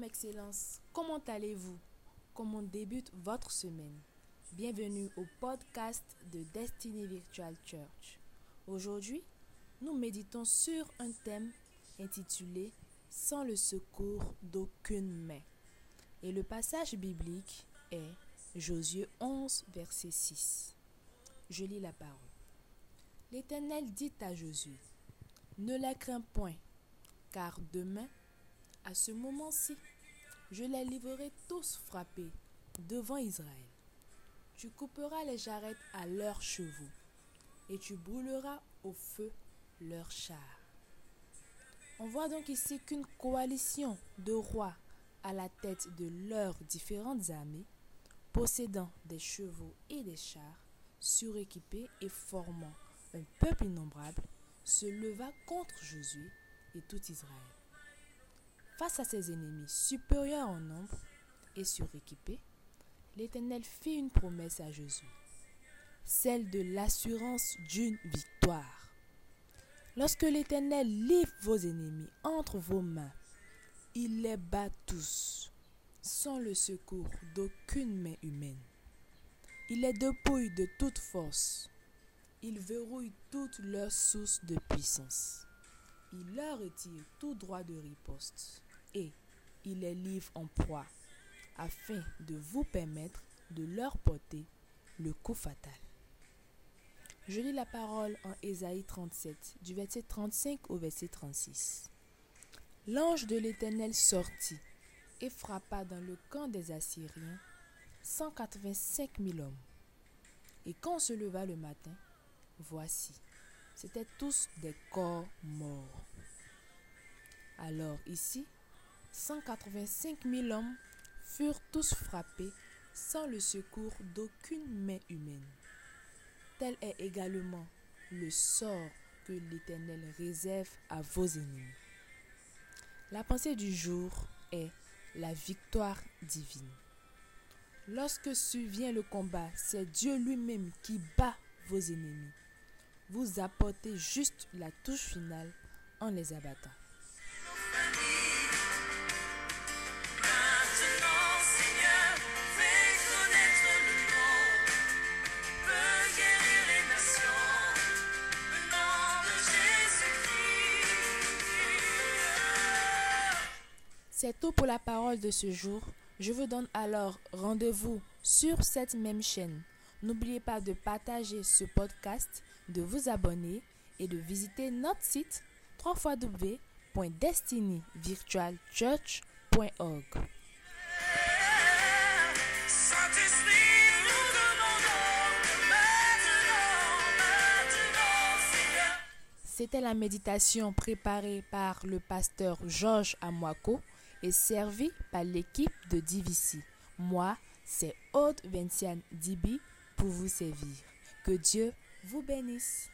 Excellence, comment allez-vous? Comment débute votre semaine? Bienvenue au podcast de Destiny Virtual Church. Aujourd'hui, nous méditons sur un thème intitulé Sans le secours d'aucune main. Et le passage biblique est Josué 11, verset 6. Je lis la parole. L'Éternel dit à Josué, Ne la crains point, car demain, à ce moment-ci, je les livrerai tous frappés devant Israël. Tu couperas les jarrettes à leurs chevaux, et tu brûleras au feu leurs chars. On voit donc ici qu'une coalition de rois à la tête de leurs différentes armées, possédant des chevaux et des chars, suréquipés et formant un peuple innombrable, se leva contre Josué et tout Israël. Face à ses ennemis supérieurs en nombre et suréquipés, l'Éternel fit une promesse à Josué, celle de l'assurance d'une victoire. Lorsque l'Éternel livre vos ennemis entre vos mains, il les bat tous, sans le secours d'aucune main humaine. Il les dépouille de toute force. Il verrouille toutes leurs sources de puissance. Il leur retire tout droit de riposte et il les livre en proie afin de vous permettre de leur porter le coup fatal. Je lis la parole en Ésaïe 37, du verset 35 au verset 36. L'ange de l'Éternel sortit et frappa dans le camp des Assyriens 185 000 hommes. Et quand se leva le matin, voici, c'étaient tous des corps morts. Alors ici, 185 000 hommes furent tous frappés sans le secours d'aucune main humaine. Tel est également le sort que l'Éternel réserve à vos ennemis. La pensée du jour est la victoire divine. Lorsque survient le combat, c'est Dieu lui-même qui bat vos ennemis. Vous apportez juste la touche finale en les abattant. C'est tout pour la parole de ce jour. Je vous donne alors rendez-vous sur cette même chaîne. N'oubliez pas de partager ce podcast, de vous abonner et de visiter notre site www.destinyvirtualchurch.org. C'était la méditation préparée par le pasteur Georges Amwako et servie par l'équipe de DVC. Moi, c'est Aude Vinciane Dibi pour vous servir. Que Dieu vous bénisse.